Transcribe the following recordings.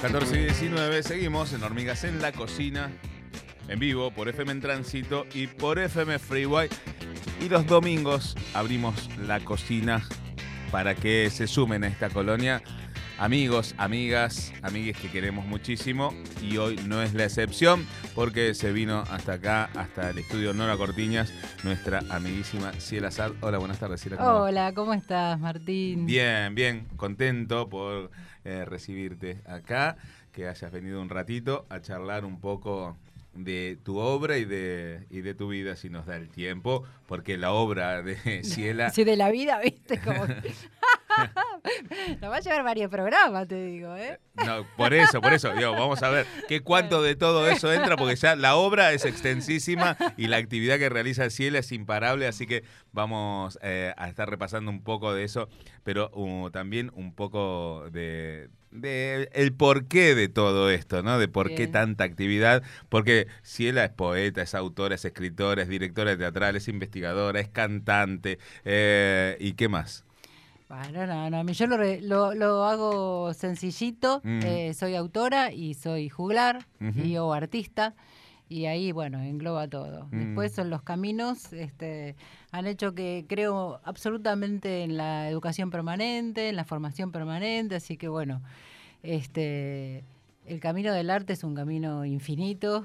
14 y 19, seguimos en Hormigas en la Cocina, en vivo por FM en Tránsito y por FM Freeway. Y los domingos abrimos la cocina para que se sumen a esta colonia amigos, amigas, amigues que queremos muchísimo y hoy no es la excepción porque se vino hasta acá, hasta el estudio Nora Cortiñas, nuestra amiguísima Ciela Sad. Hola, buenas tardes, Ciela. ¿cómo Hola, ¿cómo estás, Martín? Bien, bien, contento por eh, recibirte acá, que hayas venido un ratito a charlar un poco de tu obra y de, y de tu vida, si nos da el tiempo, porque la obra de Ciela... Sí, de la vida, viste, como... Nos va a llevar varios programas, te digo, ¿eh? No, por eso, por eso, digo, vamos a ver qué cuánto de todo eso entra, porque ya la obra es extensísima y la actividad que realiza Ciela es imparable, así que vamos eh, a estar repasando un poco de eso, pero uh, también un poco de, de el porqué de todo esto, ¿no? De por qué tanta actividad, porque Ciela es poeta, es autora, es escritora, es directora teatral, es investigadora, es cantante, eh, ¿y qué más? Bueno, no, no, yo lo, lo, hago sencillito, mm. eh, soy autora y soy juglar y o artista y ahí, bueno, engloba todo. Mm. Después son los caminos, este, han hecho que creo absolutamente en la educación permanente, en la formación permanente, así que bueno, este, el camino del arte es un camino infinito,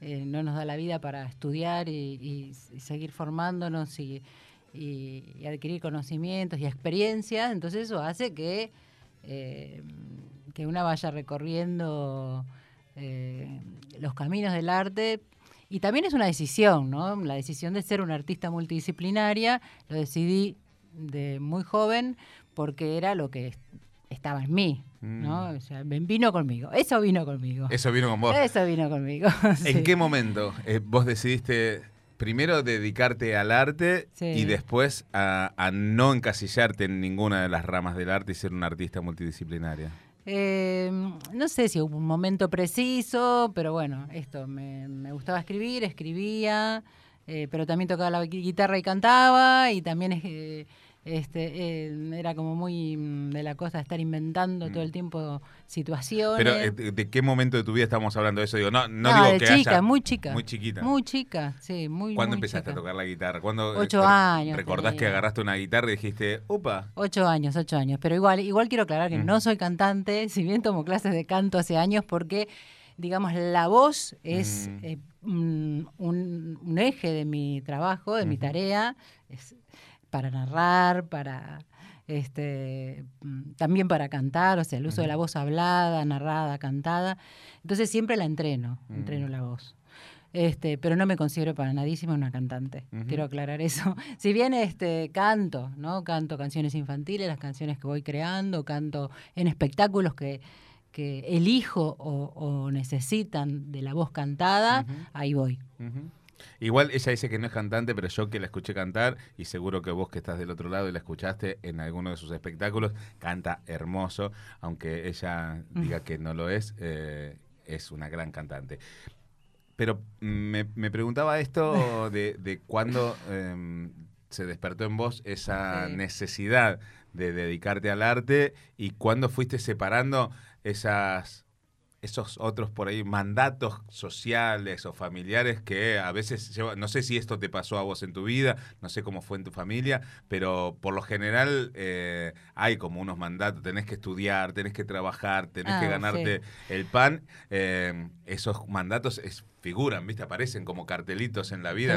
eh, no nos da la vida para estudiar y, y seguir formándonos y y, adquirir conocimientos y experiencias, entonces eso hace que, eh, que una vaya recorriendo eh, los caminos del arte. Y también es una decisión, ¿no? La decisión de ser una artista multidisciplinaria, lo decidí de muy joven porque era lo que estaba en mí, ¿no? Mm. O sea, vino conmigo, eso vino conmigo. Eso vino con vos. Eso vino conmigo. ¿En qué momento eh, vos decidiste primero dedicarte al arte y después a, no encasillarte en ninguna de las ramas del arte y ser una artista multidisciplinaria? Em, no sé si hubo un momento preciso, pero bueno, esto, me, me gustaba escribir, escribía, eh, pero también tocaba la guitarra y cantaba, y también eh, este, eh, era como muy mm, de la cosa de estar inventando todo el mm. tiempo situaciones. Pero eh, ¿de qué momento de tu vida estamos hablando de eso? Digo, no, no, digo de que chica, muy chica. Muy chiquita. Muy chica, sí, muy ¿Cuándo empezaste a tocar la guitarra? ¿Cuándo, eh, ocho años. ¿Recordás que agarraste una guitarra y dijiste, upa? Ocho años, ocho años. Pero igual, igual quiero aclarar que no soy cantante, si bien tomo clases de canto hace años, porque digamos, la voz es un, un, eje de mi trabajo, de mi tarea. Es, para narrar, para este, mm, también para cantar, o sea, el uso de la voz hablada, narrada, cantada. Entonces siempre la entreno, entreno la voz. Este, pero no me considero para nadísima una cantante. Quiero aclarar eso. Si bien este canto, ¿no? Canto canciones infantiles, las canciones que voy creando, canto en espectáculos que, que elijo o, necesitan de la voz cantada, ahí voy. Igual ella dice que no es cantante, pero yo que la escuché cantar, y seguro que vos que estás del otro lado y la escuchaste en alguno de sus espectáculos, canta hermoso, aunque ella diga que no lo es, eh, es una gran cantante. Pero me, preguntaba esto de, de cuándo em, se despertó en vos esa necesidad de dedicarte al arte y cuándo fuiste separando esas esos otros por ahí mandatos sociales o familiares que a veces no sé si esto te pasó a vos en tu vida, no sé cómo fue en tu familia, pero por lo general eh, hay como unos mandatos, tenés que estudiar, tenés que trabajar, tenés que ah, ganarte el pan, eh, esos mandatos es figuran, ¿viste? Aparecen como cartelitos en la vida,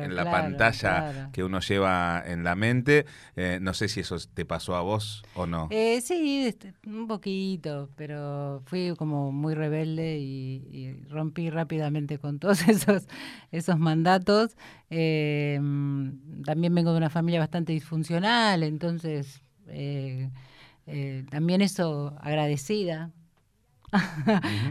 en la, pantalla que uno lleva en la mente. Eh, no sé si eso te pasó a vos o no. Eh, sí, este, un poquito, pero fui como muy rebelde y, rompí rápidamente con todos esos, esos mandatos. Eh, también vengo de una familia bastante disfuncional, entonces también eso agradecida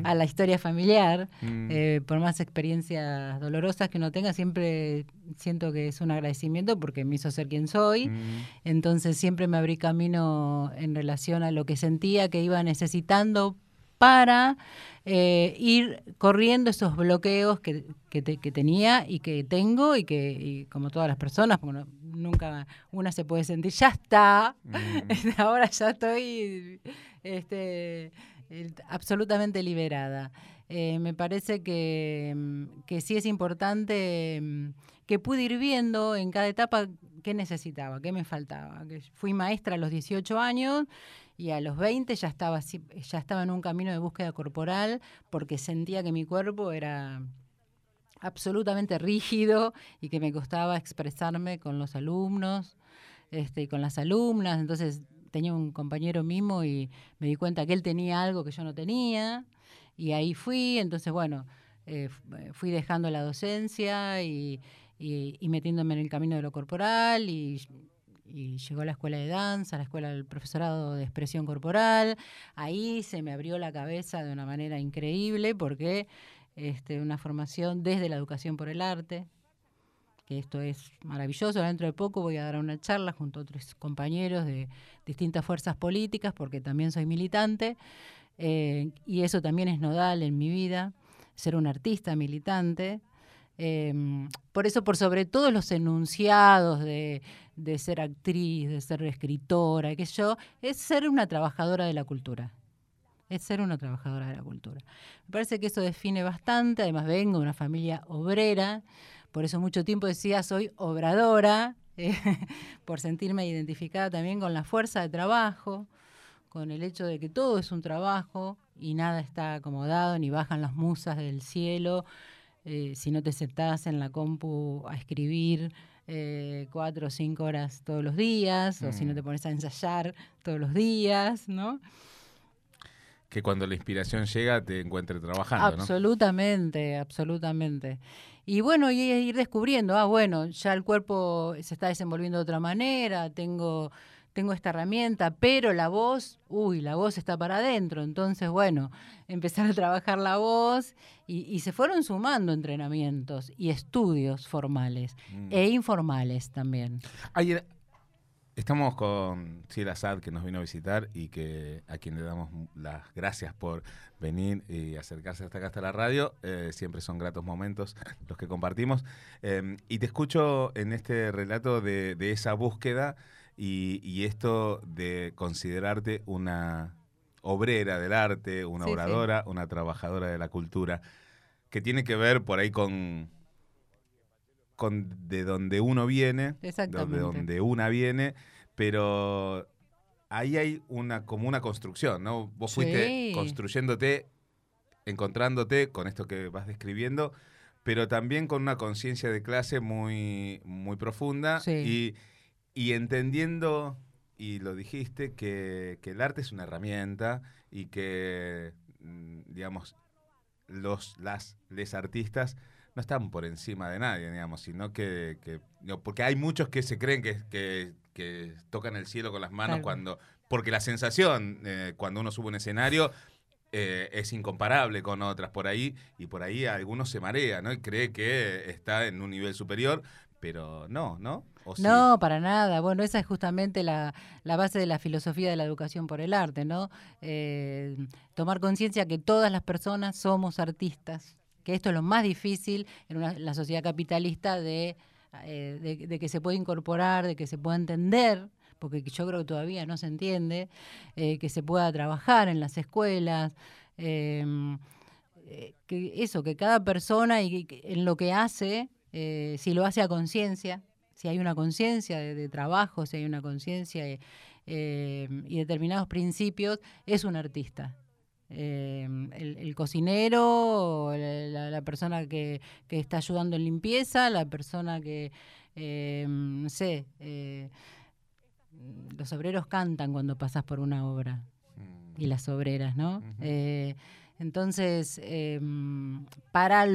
a la historia familiar, mm. eh, por más experiencias dolorosas que uno tenga, siempre siento que es un agradecimiento porque me hizo ser quien soy. Mm. Entonces siempre me abrí camino en relación a lo que sentía que iba necesitando para eh, ir corriendo esos bloqueos que, que, tenía y que tengo y que, como todas las personas, porque nunca una se puede sentir, ya está, mm. ahora ya estoy este, absolutamente liberada. Eh, me parece que, mm, que, sí es importante mm, que pude ir viendo en cada etapa qué necesitaba, qué me faltaba. fui maestra a los 18 años y a los 20 ya estaba, ya estaba en un camino de búsqueda corporal porque sentía que mi cuerpo era absolutamente rígido y que me costaba expresarme con los alumnos este, y con las alumnas. Entonces tenía un compañero mimo y me di cuenta que él tenía algo que yo no tenía y ahí fui. Entonces, bueno, eh, fui dejando la docencia y, y, metiéndome en el camino de lo corporal y, llegó a la escuela de danza, la escuela del profesorado de expresión corporal. Ahí se me abrió la cabeza de una manera increíble porque este, una formación desde la educación por el arte, que esto es maravilloso. Dentro de poco voy a dar una charla junto a otros compañeros de distintas fuerzas políticas, porque también soy militante, eh, y eso también es nodal en mi vida, ser un artista militante. Em, por eso, por sobre todos los enunciados de, ser actriz, de ser escritora, que yo, es ser una trabajadora de la cultura. Es ser una trabajadora de la cultura. Me parece que eso define bastante. Además, vengo de una familia obrera, por eso mucho tiempo decía soy obradora, eh, por sentirme identificada también con la fuerza de trabajo, con el hecho de que todo es un trabajo y nada está acomodado, ni bajan las musas del cielo eh, si no te sentás en la compu a escribir eh, cuatro o cinco horas todos los días, o si no te mm. pones a ensayar todos los días, ¿no? Que cuando la inspiración llega te encuentre trabajando, Absolutamente, absolutamente. Y bueno, y ir descubriendo, ah, bueno, ya el cuerpo se está desenvolviendo de otra manera, tengo tengo esta herramienta, pero la voz, uy, la voz está para adentro. Entonces, bueno, empezar a trabajar la voz y, se fueron sumando entrenamientos y estudios formales mm. e informales también. Ayer estamos con Ciela Sad que nos vino a visitar y que a quien le damos las gracias por venir y acercarse hasta acá hasta la radio. Eh, siempre son gratos momentos los que compartimos. Em, y te escucho en este relato de, de esa búsqueda y, esto de considerarte una obrera del arte, una oradora, una trabajadora de la cultura, que tiene que ver por ahí con, con de donde uno viene, de donde una viene, pero ahí hay una como una construcción, ¿no? Vos fuiste construyéndote, encontrándote con esto que vas describiendo, pero también con una conciencia de clase muy, muy profunda y y entendiendo, y lo dijiste, que, el arte es una herramienta y que, mm, digamos, los, las, les artistas no están por encima de nadie, digamos, sino que, porque hay muchos que se creen que, que, tocan el cielo con las manos cuando, porque la sensación eh, cuando uno sube un escenario eh, es incomparable con otras por ahí, y por ahí algunos se marea, ¿no? Y cree que está en un nivel superior, pero no, ¿no? No, para nada. Bueno, esa es justamente la, base de la filosofía de la educación por el arte, ¿no? Eh, tomar conciencia que todas las personas somos artistas, que esto es lo más difícil en la sociedad capitalista eh, de, de, que se puede incorporar, de que se pueda entender porque yo creo que todavía no se entiende, eh, que se pueda trabajar en las escuelas, em, que eso, que cada persona y en lo que hace, si lo hace a conciencia, si hay una conciencia de, trabajo, si hay una conciencia eh, y determinados principios, es un artista. Eh, el, cocinero, la, persona que, está ayudando en limpieza, la persona que, eh, no sé, los obreros cantan cuando pasas por una obra mm. y las obreras, ¿no? Entonces, em, para,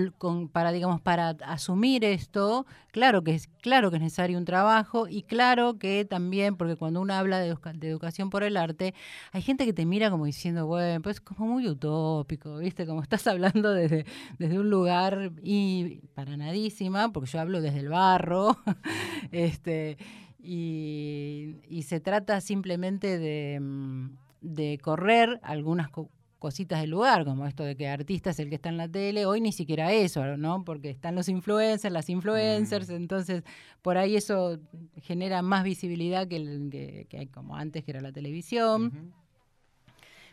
para, digamos, para asumir esto, claro que, es, claro que es necesario un trabajo y claro que también, porque cuando uno habla de, educación por el arte, hay gente que te mira como diciendo, bueno, pues como muy utópico, ¿viste? Como estás hablando desde, desde un lugar y para nadísima, porque yo hablo desde el barro, este, y, y se trata simplemente de, de correr algunas cositas del lugar, como esto de que artista es el que está en la tele, hoy ni siquiera eso, ¿no? Porque están los influencers, las influencers, mm. entonces por ahí eso genera más visibilidad que, el, que, hay como antes, que era la televisión.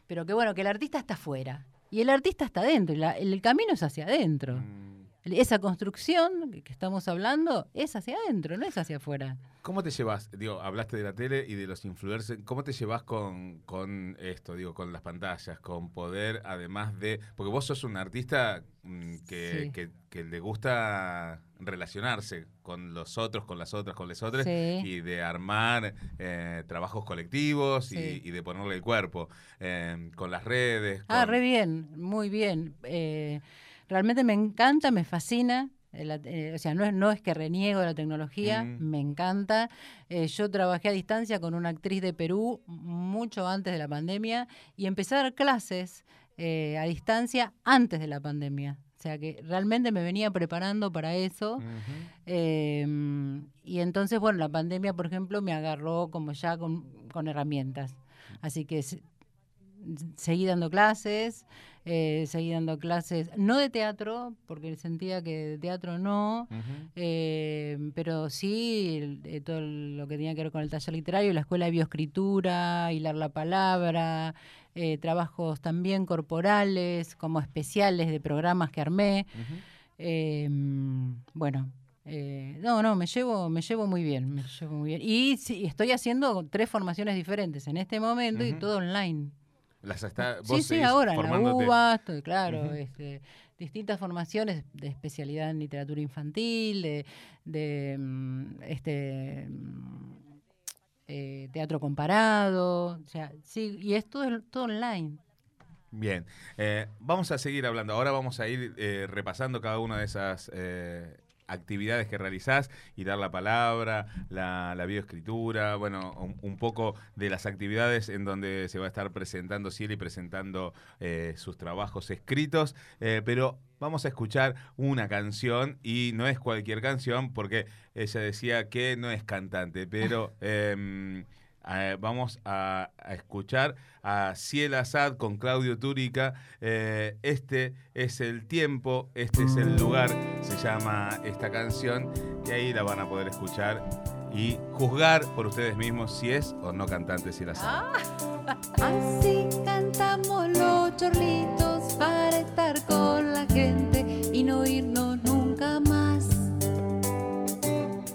Pero que bueno, que el artista está afuera y el artista está adentro, el camino es hacia adentro. Mm esa construcción que estamos hablando es hacia adentro, no es hacia afuera. ¿Cómo te llevas? Digo, hablaste de la tele y de los influencers. ¿Cómo te llevas con, con esto, digo, con las pantallas, con poder, además de. Porque vos sos un artista mm, que, que, le gusta relacionarse con los otros, con las otras, con los otros, y de armar eh, trabajos colectivos y, de ponerle el cuerpo eh, con las redes. Ah, re bien, muy bien. Eh, realmente me encanta, me fascina. Eh, eh, o sea, no es, no es que reniego de la tecnología, mm. me encanta. Eh, yo trabajé a distancia con una actriz de Perú mucho antes de la pandemia y empecé a dar clases a distancia antes de la pandemia. O sea que realmente me venía preparando para eso. Em, y entonces, bueno, la pandemia, por ejemplo, me agarró como ya con, con herramientas. Así que seguí dando clases, eh, seguí dando clases, no de teatro, porque sentía que de teatro no, eh, pero sí eh, todo lo que tenía que ver con el taller literario, la escuela de bioescritura, hilar la palabra, trabajos también corporales, como especiales de programas que armé. Em, bueno, no, no, me llevo, me llevo muy bien, me llevo muy bien. Y sí, estoy haciendo tres formaciones diferentes en este momento y todo online. Las está, sí, sí, ahora en la UBA, estoy, claro, este, distintas formaciones de especialidad en literatura infantil, de, de mm, este mm, eh, teatro comparado, o sea, sí, y es todo online. Bien, eh, vamos a seguir hablando. Ahora vamos a ir eh, repasando cada una de esas actividades que realizás y dar la palabra, la, la bioescritura, bueno, un, poco de las actividades en donde se va a estar presentando Cielo y presentando eh, sus trabajos escritos, eh, pero vamos a escuchar una canción y no es cualquier canción porque ella decía que no es cantante, pero... Em, eh, vamos a, escuchar a Ciel Assad con Claudio Túrica. Eh, este es el tiempo, este es el lugar, se llama esta canción, y ahí la van a poder escuchar y juzgar por ustedes mismos si es o no cantante Ciel Assad. Ah. Así cantamos los chorlitos para estar con la gente y no irnos nunca más.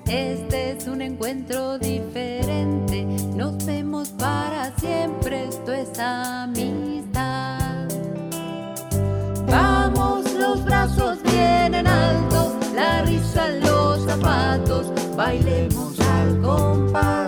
Este es un encuentro diferente, nos vemos para siempre, esto es amistad. Vamos, los brazos bien en alto, la risa en los zapatos, bailemos al compás.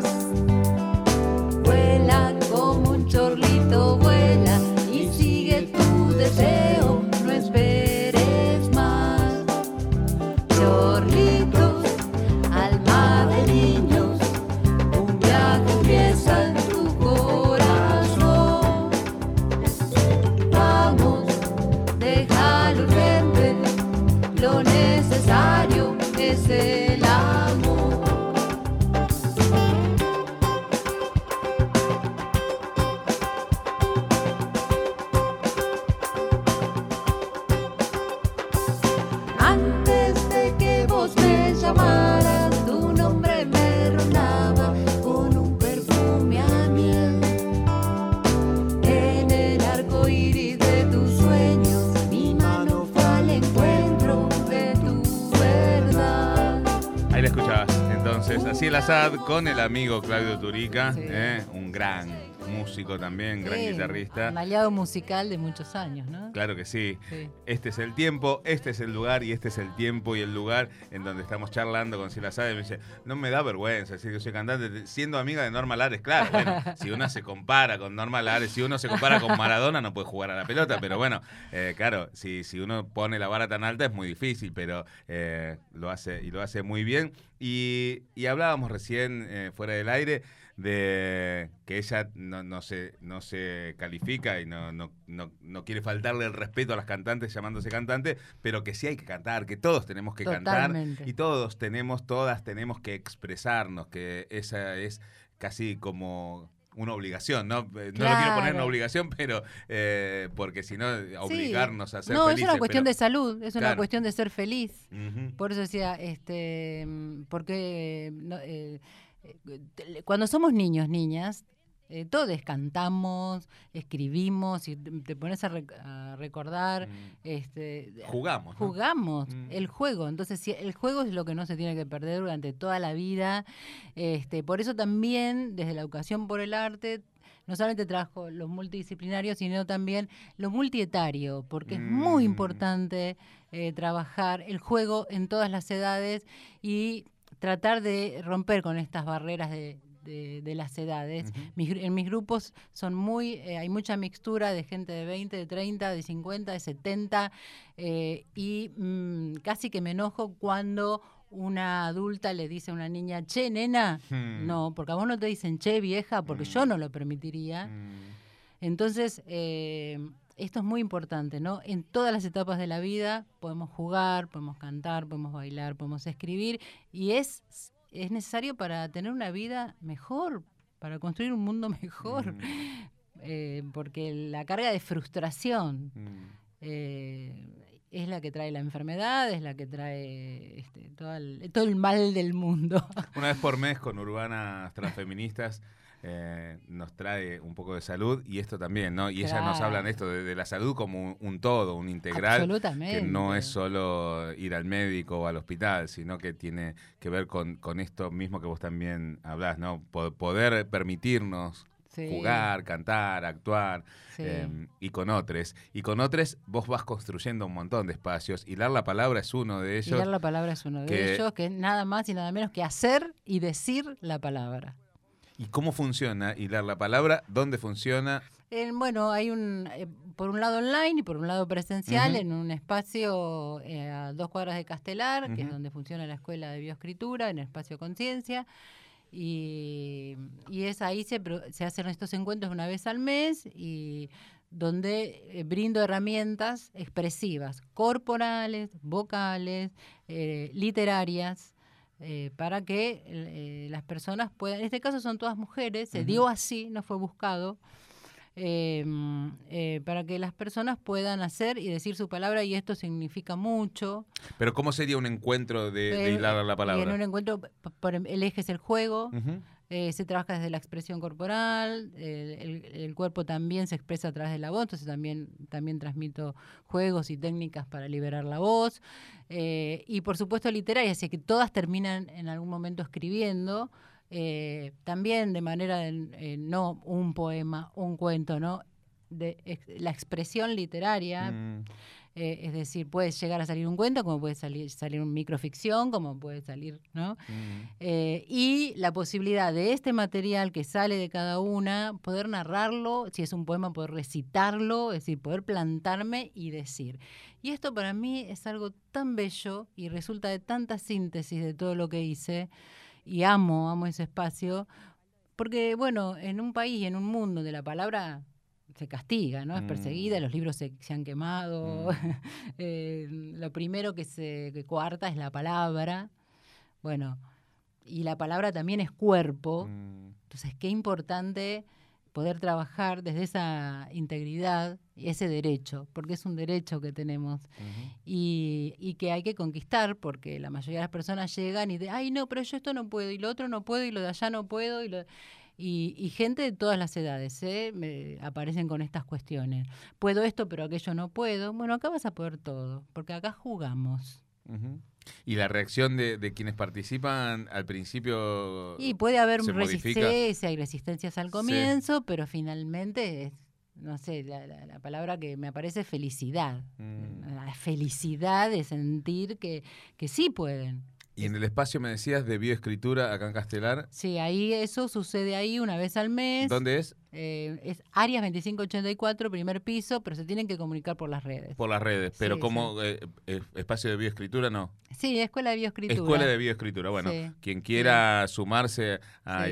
Con el amigo Claudio Turica, eh, un gran músico también, gran guitarrista. Un aliado musical de muchos años, ¿no? Claro que sí. Este es el tiempo, este es el lugar y este es el tiempo y el lugar en donde estamos charlando con Sila Sade. Me dice, no me da vergüenza decir que soy cantante, siendo amiga de Norma Lares, claro. Bueno, si uno se compara con Norma Lares, si uno se compara con Maradona, no puede jugar a la pelota, pero bueno, eh, claro, si, si uno pone la vara tan alta es muy difícil, pero eh, lo hace y lo hace muy bien. Y, hablábamos recién eh, fuera del aire de que ella no, no, se, no se califica y no, no, no, quiere faltarle el respeto a las cantantes llamándose cantante, pero que sí hay que cantar, que todos tenemos que cantar y todos tenemos, todas tenemos que expresarnos, que esa es casi como una obligación, ¿no? Eh, no lo quiero poner en obligación, pero eh, porque si no, obligarnos a ser no, felices. No, es una cuestión de salud, es una cuestión de ser feliz. Por eso decía, este, porque eh, cuando somos niños, niñas, eh, todos cantamos, escribimos, y te pones a, recordar. Mm. Este, jugamos. Jugamos, mm. el juego. Entonces, si el juego es lo que no se tiene que perder durante toda la vida. Este, por eso también, desde la educación por el arte, no solamente trabajo los multidisciplinarios, sino también lo multietario, porque es muy mm. importante eh, trabajar el juego en todas las edades y tratar de romper con estas barreras de, de, las edades. en mis grupos son muy, eh, hay mucha mixtura de gente de 20, de 30, de 50, de 70 eh, y mm, casi que me enojo cuando una adulta le dice a una niña, che, nena, hmm. no, porque a vos no te dicen, che, vieja, porque yo hmm. no lo permitiría. Hmm. Entonces, eh, esto es muy importante, ¿no? En todas las etapas de la vida podemos jugar, podemos cantar, podemos bailar, podemos escribir, y es es necesario para tener una vida mejor, para construir un mundo mejor, mm. eh, porque la carga de frustración mm. eh, es la que trae la enfermedad, es la que trae este, todo, el, todo el mal del mundo. Una vez por mes con urbanas transfeministas eh, nos trae un poco de salud y esto también, ¿no? Y ellas nos hablan esto de, la salud como un, todo, un integral, que no es solo ir al médico o al hospital, sino que tiene que ver con, con esto mismo que vos también hablás, ¿no? Poder permitirnos jugar, cantar, actuar, em, y con otros. Y con otros vos vas construyendo un montón de espacios. Hilar la palabra es uno de ellos. Hilar la palabra es uno de ellos, que es nada más y nada menos que hacer y decir la palabra. ¿Y cómo funciona hilar la palabra? ¿Dónde funciona? bueno, hay un, eh, por un lado online y por un lado presencial, en un espacio eh, a dos cuadras de Castelar, que es donde funciona la Escuela de Bioescritura, en el espacio Conciencia. Y, es ahí se, se hacen estos encuentros una vez al mes y donde eh, brindo herramientas expresivas, corporales, vocales, literarias, eh, para que eh, las personas puedan, en este caso son todas mujeres, se dio así, no fue buscado, eh, para que las personas puedan hacer y decir su palabra y esto significa mucho. Pero ¿cómo sería un encuentro de, hilar la palabra? En un encuentro, por, el eje es el juego. Eh, se trabaja desde la expresión corporal, el, cuerpo también se expresa a través de la voz, entonces también, también transmito juegos y técnicas para liberar la voz. Eh, y por supuesto literaria, así que todas terminan en algún momento escribiendo, eh, también de manera, no un poema, un cuento, ¿no? De, la expresión literaria. Mm. Eh, es decir, puede llegar a salir un cuento, como puede salir, salir un microficción, como puede salir, ¿no? Mm. Eh, y la posibilidad de este material que sale de cada una, poder narrarlo, si es un poema, poder recitarlo, es decir, poder plantarme y decir. Y esto para mí es algo tan bello y resulta de tanta síntesis de todo lo que hice, y amo, amo ese espacio, porque, bueno, en un país y en un mundo de la palabra se castiga, ¿no? Es perseguida, mm. los libros se, han quemado. Mm. Eh, lo primero que se que coarta es la palabra. Bueno, y la palabra también es cuerpo. Mm. Entonces, qué importante poder trabajar desde esa integridad y ese derecho, porque es un derecho que tenemos y, y, que hay que conquistar, porque la mayoría de las personas llegan y de, ay, no, pero yo esto no puedo, y lo otro no puedo, y lo de allá no puedo, y lo y, gente de todas las edades ¿eh? me aparecen con estas cuestiones. Puedo esto, pero aquello no puedo. Bueno, acá vas a poder todo, porque acá jugamos. Y la reacción de, quienes participan al principio. Y puede haber resistencia, hay resistencias al comienzo, pero finalmente no sé, la, palabra que me aparece es felicidad. Mm. La felicidad de sentir que, que sí pueden, y en el espacio me decías de bioescritura acá en Castelar. Sí, ahí eso sucede ahí una vez al mes. ¿Dónde es? Eh, es Arias 2584, primer piso, pero se tienen que comunicar por las redes. Por las redes, pero como eh, eh, espacio de bioescritura no. Sí, escuela de bioescritura. Escuela de bioescritura, bueno, quien quiera sumarse a...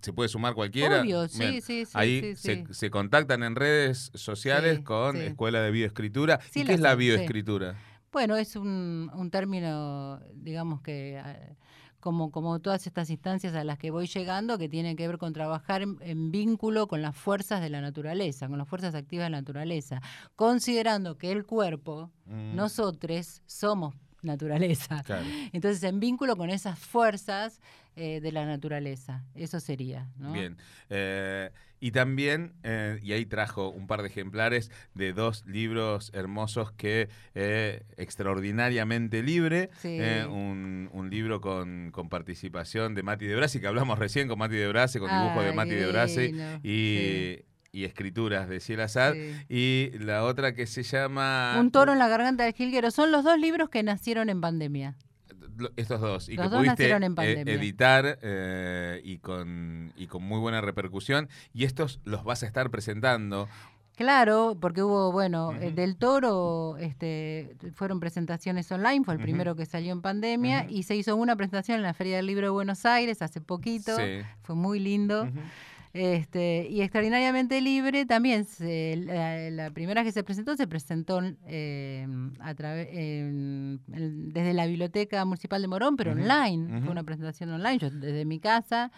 Se, puede sumar cualquiera. Obvio, sí, sí, sí. Ahí se, contactan en redes sociales con Escuela de Bioescritura. ¿Y qué es la bioescritura? Bueno, es un, un término, digamos que ah, como, como todas estas instancias a las que voy llegando, que tienen que ver con trabajar en, vínculo con las fuerzas de la naturaleza, con las fuerzas activas de la naturaleza, considerando que el cuerpo, mm. nosotros, somos naturaleza. Entonces, en vínculo con esas fuerzas eh, de la naturaleza, eso sería. Bien. Eh, y también, eh, y ahí trajo un par de ejemplares de dos libros hermosos que extraordinariamente libre, un, un, libro con, con, participación de Mati de Brasi, que hablamos recién con Mati de Brasi, con dibujo de Mati de Brasi, y y escrituras de Ciel Assad. Y la otra que se llama... Un toro en la garganta del jilguero. Son los dos libros que nacieron en pandemia. Estos dos. Y que pudiste en e- editar eh, y, con, y con muy buena repercusión. Y estos los vas a estar presentando. Claro, porque hubo, bueno, eh, del Toro este, fueron presentaciones online, fue el primero que salió en pandemia, y se hizo una presentación en la Feria del Libro de Buenos Aires hace poquito, fue muy lindo. Este, y extraordinariamente libre también, la, primera que se presentó se presentó eh, a desde la Biblioteca Municipal de Morón, pero online, fue una presentación online, yo desde mi casa.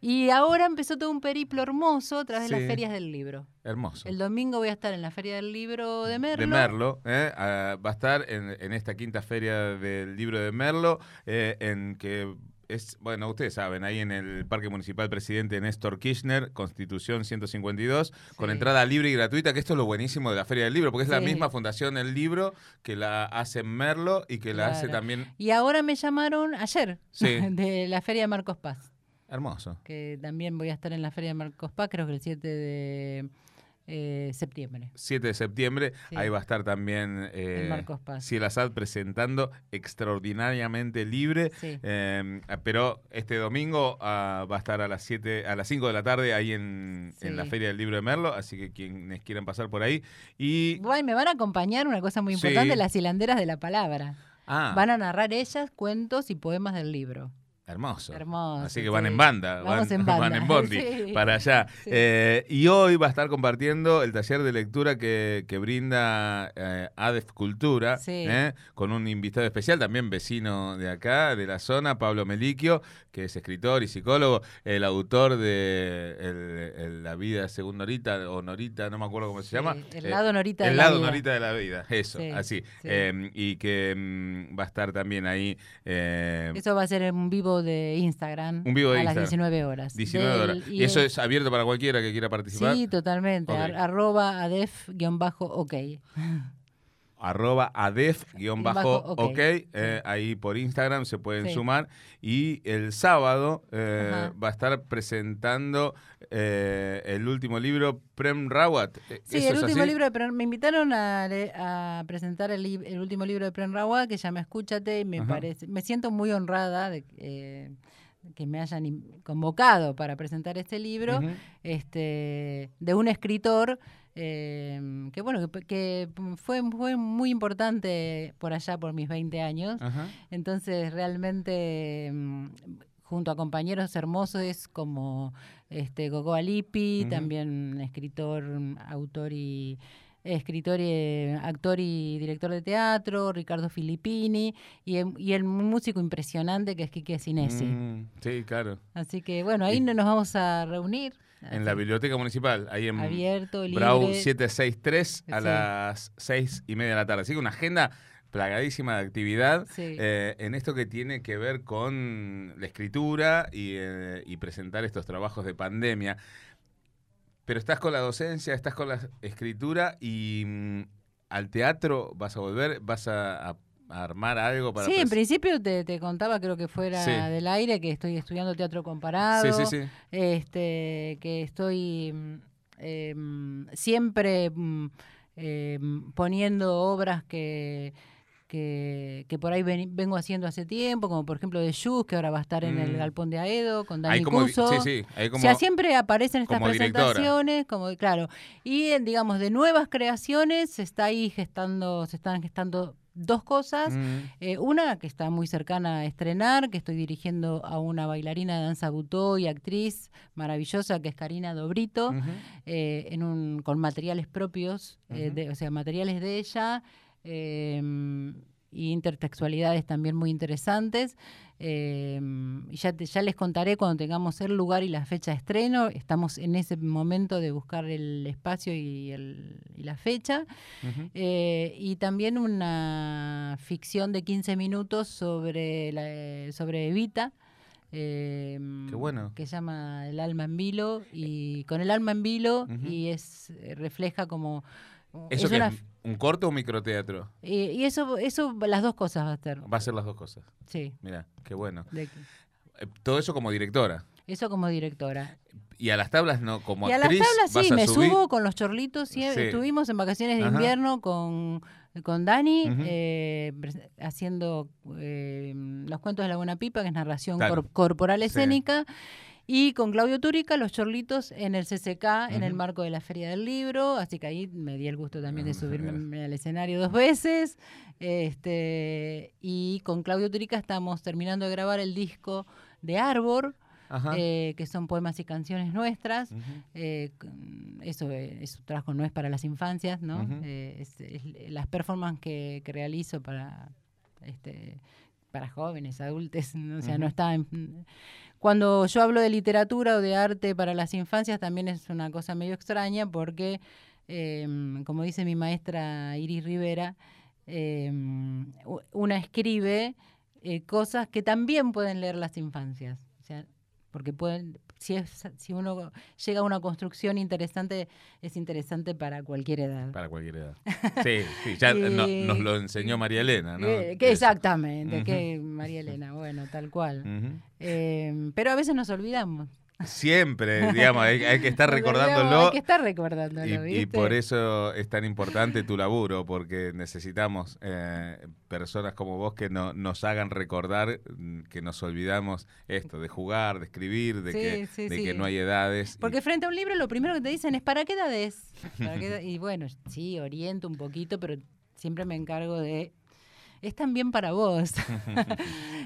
Y ahora empezó todo un periplo hermoso a través de las ferias del libro. Hermoso. El domingo voy a estar en la Feria del Libro de Merlo. De Merlo, ¿eh? Ah, va a estar en, esta quinta feria del libro de Merlo, eh, en que es, bueno, ustedes saben, ahí en el Parque Municipal Presidente Néstor Kirchner, Constitución 152, con entrada libre y gratuita, que esto es lo buenísimo de la Feria del Libro, porque es la misma Fundación El Libro que la hace Merlo y que la hace también... Y ahora me llamaron ayer de la Feria de Marcos Paz. Hermoso. Que también voy a estar en la Feria de Marcos Paz, creo que el 7 de septiembre. 7 de septiembre, ahí va a estar también eh, Ciel presentando extraordinariamente libre. Em, pero este domingo ah, va a estar a las 7, a las 5 de la tarde ahí en, la Feria del Libro de Merlo, así que quienes quieran pasar por ahí. Y me van a acompañar una cosa muy importante, las hilanderas de la palabra. Ah. Van a narrar ellas cuentos y poemas del libro. Hermoso. Hermoso. Así que van en banda, van en, bondi para allá. Eh, y hoy va a estar compartiendo el taller de lectura que, brinda eh, ADEF Cultura, eh, con un invitado especial, también vecino de acá, de la zona, Pablo Meliquio, que es escritor y psicólogo, el autor de La vida según Norita, o Norita, no me acuerdo cómo se llama. El lado Norita de la vida. El lado Norita de la vida, eso, así. y que mm, va a estar también ahí. Eso va a ser en vivo de Instagram un vivo de a las 19 horas. 19 horas. ¿Y, eso es abierto para cualquiera que quiera participar? Sí, totalmente. arroba adef-ok arroba adef-ok, eh, ahí por Instagram se pueden sumar. Y el sábado eh, va a estar presentando eh, el último libro, Prem Rawat. Sí, el último libro de Prem, me invitaron a, presentar el, último libro de Prem Rawat, que llama Escúchate, y me parece, me siento muy honrada de que me hayan convocado para presentar este libro, este, de un escritor eh, que bueno, que, fue, fue, muy importante por allá por mis 20 años. Entonces realmente mm, junto a compañeros hermosos como este Gogo Alipi, también escritor, autor y escritor, y, actor y director de teatro, Ricardo Filippini, y, y el músico impresionante que es Quique Sinesi. Mm, sí, claro. Así que bueno, ahí nos vamos a reunir. En la biblioteca municipal, ahí en Abierto, Brau 763 a las seis y media de la tarde. Así que una agenda plagadísima de actividad eh, en esto que tiene que ver con la escritura eh, y, presentar estos trabajos de pandemia. Pero estás con la docencia, estás con la escritura y mm, al teatro vas a volver, vas a armar algo para... Sí, en principio te, contaba, creo que fuera del aire, que estoy estudiando teatro comparado, sí, sí, este, que estoy mm, em, siempre mm, em, poniendo obras que... Que, que, por ahí vengo haciendo hace tiempo, como por ejemplo de Yus, que ahora va a estar en el mm. Galpón de Aedo, con Dani como, Sí, sí, o sea, siempre aparecen estas presentaciones, como claro. Y digamos, de nuevas creaciones se está ahí gestando, se están gestando dos cosas. Mm. Eh, una que está muy cercana a estrenar, que estoy dirigiendo a una bailarina de danza butó y actriz maravillosa que es Karina Dobrito, eh, en un, con materiales propios, eh, o sea, materiales de ella. Em, intertextualidades también muy interesantes. Em, ya, ya les contaré cuando tengamos el lugar y la fecha de estreno. Estamos en ese momento de buscar el espacio y, la fecha. Eh, y también una ficción de 15 minutos sobre, la, sobre Evita. Em, bueno. Que se llama El alma en vilo. Y con el alma en vilo y es eh, refleja como ¿Eso es, es un corto o un microteatro? y eso, eso, las dos cosas va a ser. Va a ser las dos cosas. Sí. Mira, qué bueno. Eh, todo eso como directora. Eso como directora. Y a las tablas no, como y a las tablas sí, me subo con los chorlitos. y Estuvimos en vacaciones de invierno con, con Dani eh, haciendo eh, los cuentos de la buena pipa, que es narración corporal escénica. Y con Claudio Túrica, los chorlitos en el CCK, en el marco de la Feria del Libro. Así que ahí me di el gusto también de ah, subirme al escenario dos veces. Este, y con Claudio Túrica estamos terminando de grabar el disco de Arbor. Eh, que son poemas y canciones nuestras. Eh, eso, es un trabajo no es para las infancias, ¿no? Eh, es, las performances que, que realizo para este, para jóvenes, adultos, o sea, no está en, cuando yo hablo de literatura o de arte para las infancias también es una cosa medio extraña porque, em, como dice mi maestra Iris Rivera, em, una escribe eh, cosas que también pueden leer las infancias. O sea, porque pueden, si, es, si uno llega a una construcción interesante, es interesante para cualquier edad. Para cualquier edad. Sí, sí ya nos lo enseñó María Elena, ¿no? Eh, que exactamente, que María Elena, bueno, tal cual. Em, pero a veces nos olvidamos. Siempre, digamos, hay, que estar recordándolo. Hay que estar recordándolo, y, y, por eso es tan importante tu laburo, porque necesitamos eh, personas como vos que no, nos hagan recordar mm, que nos olvidamos esto, de jugar, de escribir, de, que, de que no hay edades. Porque frente a un libro lo primero que te dicen es ¿para qué edades? y bueno, sí, oriento un poquito, pero siempre me encargo de es también para vos.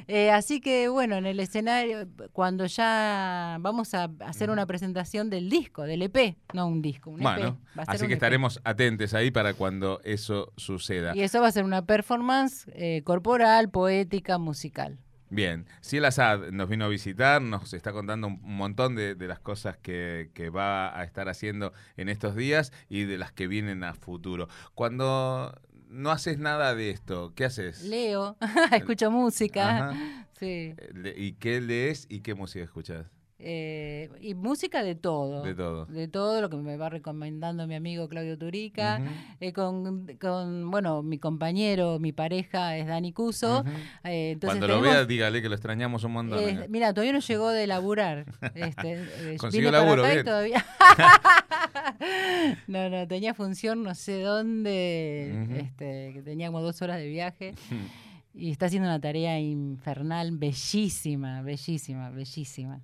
Eh, así que bueno, en el escenario, cuando ya vamos a hacer una presentación del disco, del EP, no un disco, un bueno, EP. así que e estaremos atentos ahí para cuando eso suceda. Y eso va a ser una performance eh, corporal, poética, musical. Bien, si el Assad nos vino a visitar, nos está contando un montón de, las cosas que, que, va a estar haciendo en estos días y de las que vienen a futuro. Cuando no haces nada de esto, ¿qué haces? Leo, escucho música. Sí. Eh, ¿Y qué lees y qué música escuchas? Eh, y música de todo. De todo. De todo lo que me va recomendando mi amigo Claudio Turica. Eh, con, con, bueno, mi compañero, mi pareja es Dani Cuso. Eh, Cuando lo vea, dígale que lo extrañamos un montón. mira, todavía no llegó de laburar. Este, Consiguió laburo, bien. Todavía... no, no, tenía función no sé dónde, este, que tenía como dos horas de viaje. y está haciendo una tarea infernal, bellísima, bellísima, bellísima.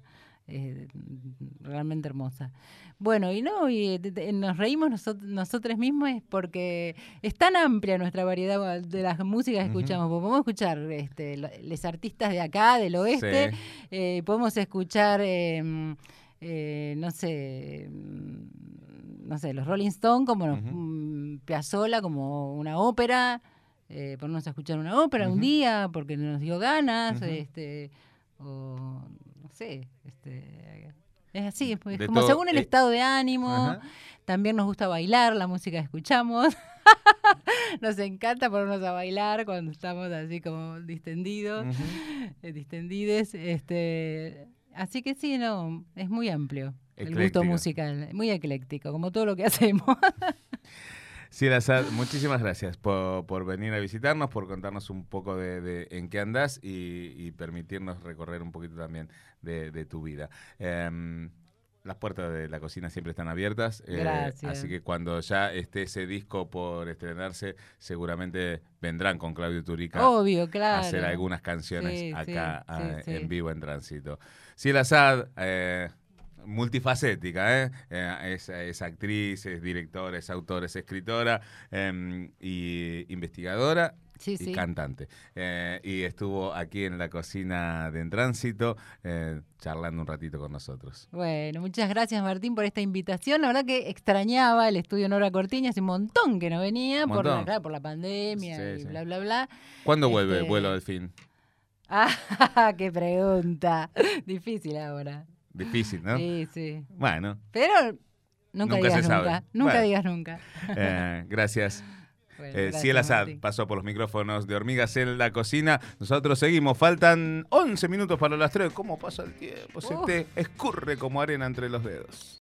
Eh, realmente hermosa. Bueno, y no, y nos reímos nosotros, nosotros mismos porque es tan amplia nuestra variedad de las músicas que escuchamos. Podemos escuchar este, los artistas de acá, del oeste, eh, podemos escuchar, em, eh, no sé, mm, no sé, los Rolling Stones como uh Piazzolla, como una ópera. Eh, ponernos a escuchar una ópera un día porque nos dio ganas, este, o sé, este, es así, pues, como según el eh, estado de ánimo. También nos gusta bailar la música que escuchamos. nos encanta ponernos a bailar cuando estamos así como distendidos, eh, distendides. Este, así que sí, no, es muy amplio el gusto musical, muy ecléctico, como todo lo que hacemos. Sí, Lazar, muchísimas gracias por, venir a visitarnos, por contarnos un poco de, en qué andas y, permitirnos recorrer un poquito también de, tu vida. Em, las puertas de la cocina siempre están abiertas. Eh, así que cuando ya esté ese disco por estrenarse, seguramente vendrán con Claudio Turica Obvio, claro. a hacer algunas canciones acá ah, en vivo en tránsito. Sí, Lazad, eh, multifacética, ¿eh? eh es, actriz, es directora, es autora, es escritora em, y investigadora. Sí, y sí. cantante. Eh, y estuvo aquí en la cocina de En Tránsito eh, charlando un ratito con nosotros. Bueno, muchas gracias Martín por esta invitación. La verdad que extrañaba el estudio Nora Cortiña, hace un montón que no venía por la, Montón. claro, por la pandemia Sí, y bla, bla, bla. ¿Cuándo vuelve Este- Vuelo al fin? Ah, qué pregunta. Difícil ahora. Difícil, ¿no? Sí, sí. Bueno, Pero nunca, Nunca digas se sabe. nunca. Nunca Bueno. digas nunca. eh, gracias. Bueno, Eh, gracias, Ciel Azad pasó por los micrófonos de Hormigas en la cocina. Nosotros seguimos. Faltan 11 minutos para las 3. ¿Cómo pasa el tiempo? Se Uf. te escurre como arena entre los dedos.